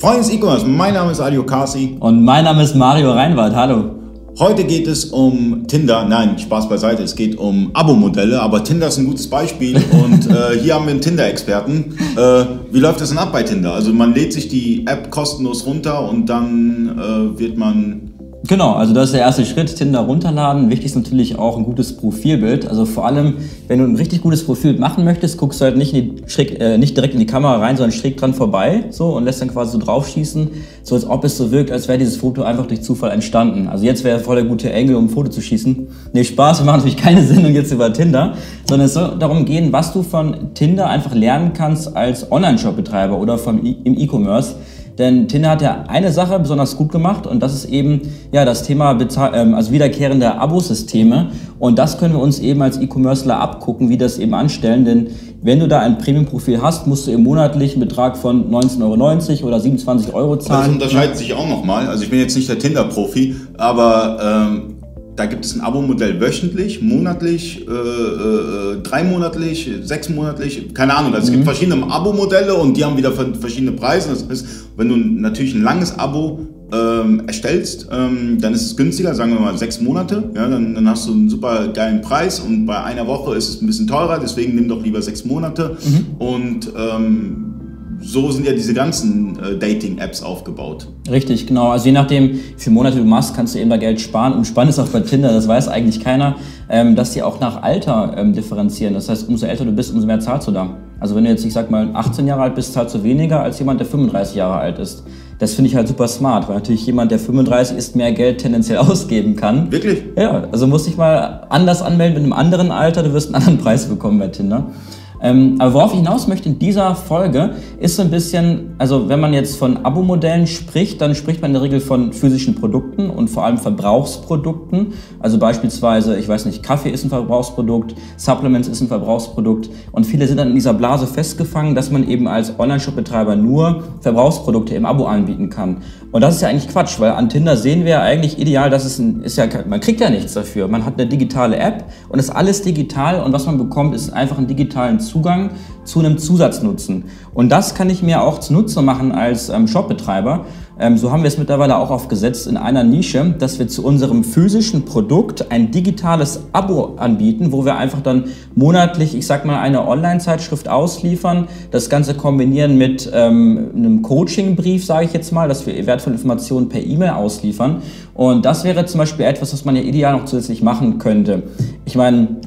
Freunde des E-Commerce, mein Name ist Adio Kasi. Und mein Name ist Mario Reinwald. Hallo. Heute geht es um Tinder. Nein, Spaß beiseite. Es geht um Abo-Modelle, aber Tinder ist ein gutes Beispiel. Und äh, hier haben wir einen Tinder-Experten. Äh, wie läuft das denn ab bei Tinder? Also man lädt sich die App kostenlos runter und dann äh, wird man Genau, also das ist der erste Schritt, Tinder runterladen. Wichtig ist natürlich auch ein gutes Profilbild. Also vor allem, wenn du ein richtig gutes Profil machen möchtest, guckst du halt nicht, die, schräg, äh, nicht direkt in die Kamera rein, sondern schräg dran vorbei so und lässt dann quasi so draufschießen, so als ob es so wirkt, als wäre dieses Foto einfach durch Zufall entstanden. Also jetzt wäre voll der gute Engel, um ein Foto zu schießen. Nee, Spaß, wir machen natürlich keine Sendung jetzt über Tinder, sondern es soll darum gehen, was du von Tinder einfach lernen kannst als Online-Shop-Betreiber oder vom e im E-Commerce. Denn Tinder hat ja eine Sache besonders gut gemacht und das ist eben ja das Thema ähm, also wiederkehrende Abosysteme. Und das können wir uns eben als E-Commercer abgucken, wie das eben anstellen. Denn wenn du da ein Premium-Profil hast, musst du im monatlichen Betrag von 19,90 Euro oder 27 Euro zahlen. Das unterscheidet sich auch nochmal. Also ich bin jetzt nicht der Tinder-Profi, aber ähm da gibt es ein Abo-Modell wöchentlich, monatlich, äh, äh, dreimonatlich, sechsmonatlich, keine Ahnung. Also mhm. Es gibt mhm. verschiedene Abo-Modelle und die haben wieder verschiedene Preise. Das heißt, wenn du natürlich ein langes Abo ähm, erstellst, ähm, dann ist es günstiger, sagen wir mal sechs Monate. Ja, dann, dann, hast du einen super geilen Preis und bei einer Woche ist es ein bisschen teurer, deswegen nimm doch lieber sechs Monate. Mhm. Und ähm, so sind ja diese ganzen äh, Dating-Apps aufgebaut. Richtig, genau. Also je nachdem, wie viele Monate du machst, kannst du eben da Geld sparen. Und spannend ist auch bei Tinder, das weiß eigentlich keiner, ähm, dass die auch nach Alter ähm, differenzieren. Das heißt, umso älter du bist, umso mehr zahlst du da. Also wenn du jetzt, ich sag mal, 18 Jahre alt bist, zahlst du weniger als jemand, der 35 Jahre alt ist. Das finde ich halt super smart, weil natürlich jemand, der 35 ist, mehr Geld tendenziell ausgeben kann. Wirklich? Ja, also musst dich mal anders anmelden mit einem anderen Alter, du wirst einen anderen Preis bekommen bei Tinder. Ähm, aber worauf ich hinaus möchte in dieser Folge ist so ein bisschen, also wenn man jetzt von Abo-Modellen spricht, dann spricht man in der Regel von physischen Produkten und vor allem Verbrauchsprodukten. Also beispielsweise, ich weiß nicht, Kaffee ist ein Verbrauchsprodukt, Supplements ist ein Verbrauchsprodukt und viele sind dann in dieser Blase festgefangen, dass man eben als Online-Shop-Betreiber nur Verbrauchsprodukte im Abo anbieten kann. Und das ist ja eigentlich Quatsch, weil an Tinder sehen wir ja eigentlich ideal, dass es ein, ist ja, man kriegt ja nichts dafür. Man hat eine digitale App und ist alles digital und was man bekommt, ist einfach einen digitalen Zugang zu einem Zusatznutzen. Und das kann ich mir auch zunutze machen als ähm, Shopbetreiber. Ähm, so haben wir es mittlerweile auch aufgesetzt in einer Nische, dass wir zu unserem physischen Produkt ein digitales Abo anbieten, wo wir einfach dann monatlich, ich sag mal, eine Online-Zeitschrift ausliefern, das Ganze kombinieren mit ähm, einem Coaching-Brief, sage ich jetzt mal, dass wir wertvolle Informationen per E-Mail ausliefern. Und das wäre zum Beispiel etwas, was man ja ideal noch zusätzlich machen könnte. Ich meine,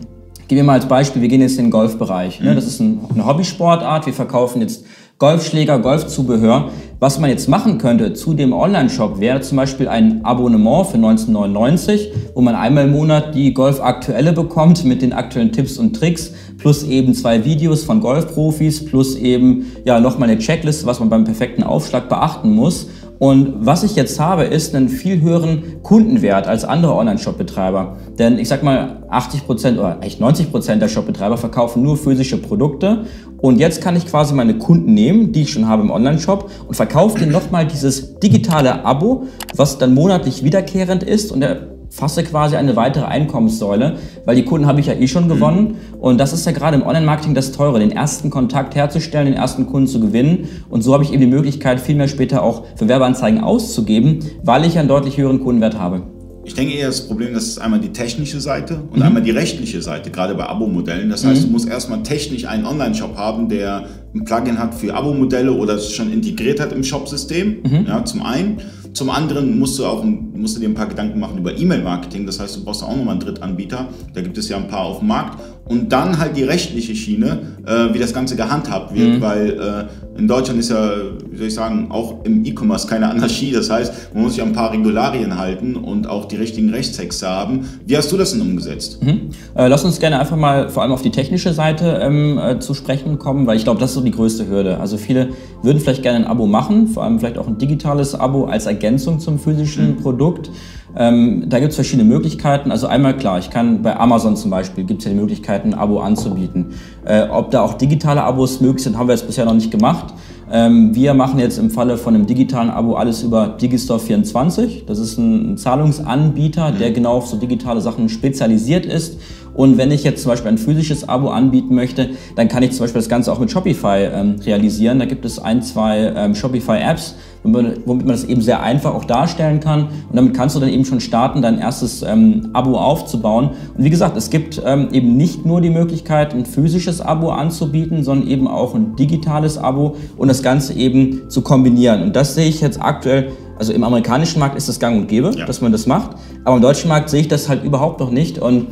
Gehen wir mal als Beispiel, wir gehen jetzt in den Golfbereich. Ne? Das ist ein, eine Hobbysportart. Wir verkaufen jetzt Golfschläger, Golfzubehör. Was man jetzt machen könnte zu dem Online-Shop wäre zum Beispiel ein Abonnement für 1999, wo man einmal im Monat die Golf-Aktuelle bekommt mit den aktuellen Tipps und Tricks, plus eben zwei Videos von Golfprofis, plus eben ja nochmal eine Checkliste, was man beim perfekten Aufschlag beachten muss. Und was ich jetzt habe, ist einen viel höheren Kundenwert als andere Online-Shop-Betreiber. Denn ich sag mal, 80 Prozent oder echt 90 Prozent der Shop-Betreiber verkaufen nur physische Produkte. Und jetzt kann ich quasi meine Kunden nehmen, die ich schon habe im Online-Shop und verkaufe denen nochmal dieses digitale Abo, was dann monatlich wiederkehrend ist. Und der fasse quasi eine weitere Einkommenssäule, weil die Kunden habe ich ja eh schon gewonnen. Mhm. Und das ist ja gerade im Online-Marketing das Teure, den ersten Kontakt herzustellen, den ersten Kunden zu gewinnen. Und so habe ich eben die Möglichkeit, viel mehr später auch für Werbeanzeigen auszugeben, weil ich einen deutlich höheren Kundenwert habe. Ich denke eher, das Problem das ist einmal die technische Seite und mhm. einmal die rechtliche Seite, gerade bei Abo-Modellen. Das heißt, mhm. du musst erstmal technisch einen Online-Shop haben, der ein Plugin hat für Abo-Modelle oder es schon integriert hat im Shop-System. Mhm. Ja, zum einen. Zum anderen musst du auch musst du dir ein paar Gedanken machen über E-Mail-Marketing. Das heißt, du brauchst auch nochmal einen Drittanbieter. Da gibt es ja ein paar auf dem Markt. Und dann halt die rechtliche Schiene, äh, wie das Ganze gehandhabt wird, mhm. weil äh, in Deutschland ist ja, wie soll ich sagen, auch im E-Commerce keine Anarchie. Das heißt, man muss sich an ein paar Regularien halten und auch die richtigen Rechtstexte haben. Wie hast du das denn umgesetzt? Mhm. Äh, lass uns gerne einfach mal vor allem auf die technische Seite ähm, äh, zu sprechen kommen, weil ich glaube, das ist so die größte Hürde. Also viele würden vielleicht gerne ein Abo machen, vor allem vielleicht auch ein digitales Abo als Ergänzung zum physischen mhm. Produkt. Ähm, da gibt es verschiedene Möglichkeiten. Also einmal klar, ich kann bei Amazon zum Beispiel, gibt es ja die Möglichkeit, ein Abo anzubieten. Äh, ob da auch digitale Abos möglich sind, haben wir jetzt bisher noch nicht gemacht. Ähm, wir machen jetzt im Falle von einem digitalen Abo alles über Digistore24. Das ist ein Zahlungsanbieter, der mhm. genau auf so digitale Sachen spezialisiert ist. Und wenn ich jetzt zum Beispiel ein physisches Abo anbieten möchte, dann kann ich zum Beispiel das Ganze auch mit Shopify ähm, realisieren. Da gibt es ein, zwei ähm, Shopify-Apps, womit man das eben sehr einfach auch darstellen kann. Und damit kannst du dann eben schon starten, dein erstes ähm, Abo aufzubauen. Und wie gesagt, es gibt ähm, eben nicht nur die Möglichkeit, ein physisches Abo anzubieten, sondern eben auch ein digitales Abo und das Ganze eben zu kombinieren. Und das sehe ich jetzt aktuell also im amerikanischen Markt ist das gang und gäbe, ja. dass man das macht. Aber im deutschen Markt sehe ich das halt überhaupt noch nicht. Und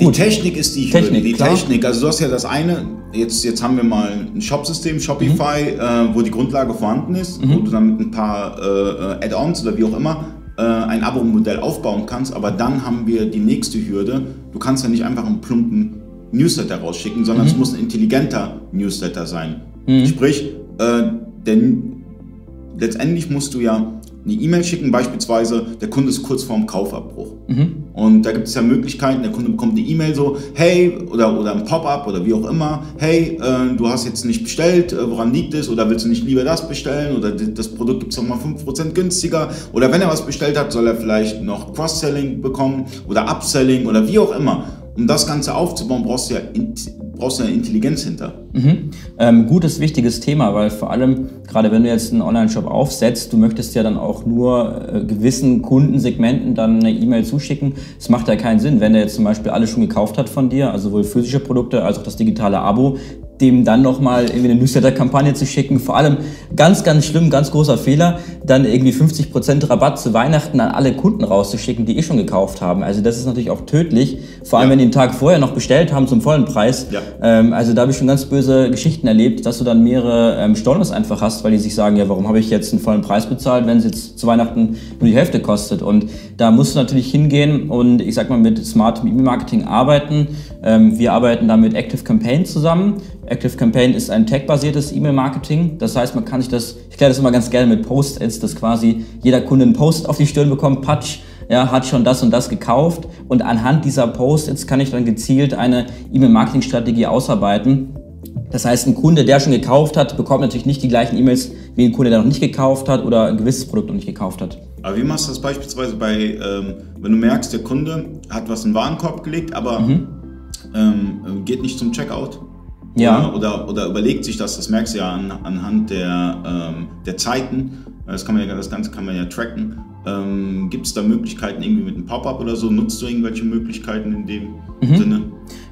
die Technik ist die Technik, Die klar. Technik, also du hast ja das eine, jetzt, jetzt haben wir mal ein Shop-System, Shopify, mhm. äh, wo die Grundlage vorhanden ist, mhm. wo du dann mit ein paar äh, Add-ons oder wie auch immer äh, ein Abo-Modell aufbauen kannst. Aber dann haben wir die nächste Hürde. Du kannst ja nicht einfach einen plumpen Newsletter rausschicken, sondern mhm. es muss ein intelligenter Newsletter sein. Mhm. Sprich, äh, denn letztendlich musst du ja eine E-Mail schicken, beispielsweise, der Kunde ist kurz vorm Kaufabbruch. Mhm. Und da gibt es ja Möglichkeiten, der Kunde bekommt eine E-Mail so, hey, oder, oder ein Pop-up oder wie auch immer, hey, äh, du hast jetzt nicht bestellt, äh, woran liegt es? Oder willst du nicht lieber das bestellen? Oder das Produkt gibt es nochmal 5% günstiger? Oder wenn er was bestellt hat, soll er vielleicht noch Cross-Selling bekommen oder Upselling oder wie auch immer. Um das Ganze aufzubauen, brauchst du ja brauchst du eine Intelligenz hinter. Mhm. Ähm, gutes, wichtiges Thema, weil vor allem, gerade wenn du jetzt einen Online-Shop aufsetzt, du möchtest ja dann auch nur äh, gewissen Kundensegmenten dann eine E-Mail zuschicken. Es macht ja keinen Sinn, wenn der jetzt zum Beispiel alles schon gekauft hat von dir, also sowohl physische Produkte als auch das digitale Abo, dem dann nochmal irgendwie eine Newsletter-Kampagne zu schicken. Vor allem ganz, ganz schlimm, ganz großer Fehler, dann irgendwie 50% Rabatt zu Weihnachten an alle Kunden rauszuschicken, die eh schon gekauft haben. Also das ist natürlich auch tödlich, vor allem ja. wenn die den Tag vorher noch bestellt haben zum vollen Preis. Ja. Ähm, also da habe ich schon ganz böse Geschichten erlebt, dass du dann mehrere ähm, Stornos einfach hast, weil die sich sagen, ja, warum habe ich jetzt einen vollen Preis bezahlt, wenn es jetzt zu Weihnachten nur die Hälfte kostet. Und da musst du natürlich hingehen und ich sag mal mit smartem E-Mail-Marketing arbeiten. Ähm, wir arbeiten da mit Active Campaign zusammen. Active Campaign ist ein tag-basiertes E-Mail-Marketing. Das heißt, man kann sich das, ich kläre das immer ganz gerne mit Post-its, dass quasi jeder Kunde einen Post auf die Stirn bekommt, patsch, ja, hat schon das und das gekauft und anhand dieser Post-its kann ich dann gezielt eine E-Mail-Marketing-Strategie ausarbeiten. Das heißt, ein Kunde, der schon gekauft hat, bekommt natürlich nicht die gleichen E-Mails wie ein Kunde, der noch nicht gekauft hat oder ein gewisses Produkt noch nicht gekauft hat. Aber wie machst du das beispielsweise bei, ähm, wenn du merkst, der Kunde hat was in den Warenkorb gelegt, aber mhm. ähm, geht nicht zum Checkout? Ja. Oder, oder, überlegt sich das, das merkst du ja an, anhand der, ähm, der Zeiten. Das, kann man ja, das Ganze kann man ja tracken. Ähm, Gibt es da Möglichkeiten irgendwie mit einem Pop-up oder so? Nutzt du irgendwelche Möglichkeiten in dem mhm. Sinne?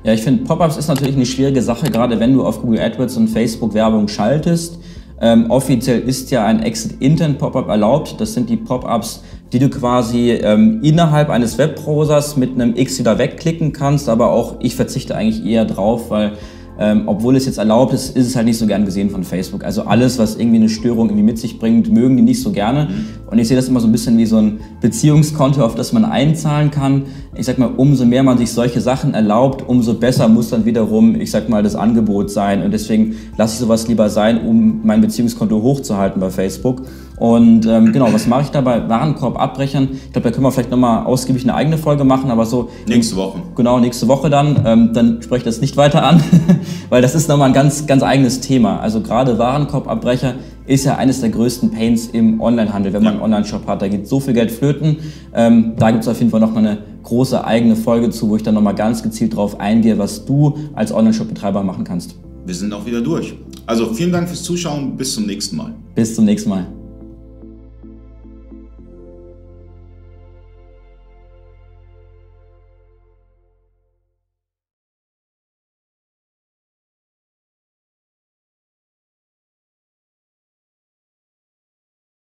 Ja, ich finde, Pop-ups ist natürlich eine schwierige Sache, gerade wenn du auf Google AdWords und Facebook Werbung schaltest. Ähm, offiziell ist ja ein Exit-Intent-Pop-up erlaubt. Das sind die Pop-ups, die du quasi ähm, innerhalb eines Webbrowsers mit einem X wieder wegklicken kannst. Aber auch ich verzichte eigentlich eher drauf, weil ähm, obwohl es jetzt erlaubt ist, ist es halt nicht so gern gesehen von Facebook. Also alles, was irgendwie eine Störung irgendwie mit sich bringt, mögen die nicht so gerne. Mhm. Und ich sehe das immer so ein bisschen wie so ein Beziehungskonto, auf das man einzahlen kann. Ich sag mal, umso mehr man sich solche Sachen erlaubt, umso besser muss dann wiederum, ich sag mal, das Angebot sein. Und deswegen lasse ich sowas lieber sein, um mein Beziehungskonto hochzuhalten bei Facebook. Und ähm, genau, was mache ich da bei Warenkorb-Abbrechern? Ich glaube, da können wir vielleicht nochmal ausgiebig eine eigene Folge machen, aber so. Nächste Woche. Genau, nächste Woche dann. Ähm, dann spreche ich das nicht weiter an, weil das ist nochmal ein ganz, ganz eigenes Thema. Also gerade Warenkorbabbrecher ist ja eines der größten Pains im Onlinehandel, wenn man einen Online-Shop hat. Da geht so viel Geld flöten. Ähm, da gibt es auf jeden Fall nochmal eine große eigene Folge zu, wo ich dann nochmal ganz gezielt darauf eingehe, was du als Online-Shop-Betreiber machen kannst. Wir sind auch wieder durch. Also vielen Dank fürs Zuschauen. Bis zum nächsten Mal. Bis zum nächsten Mal.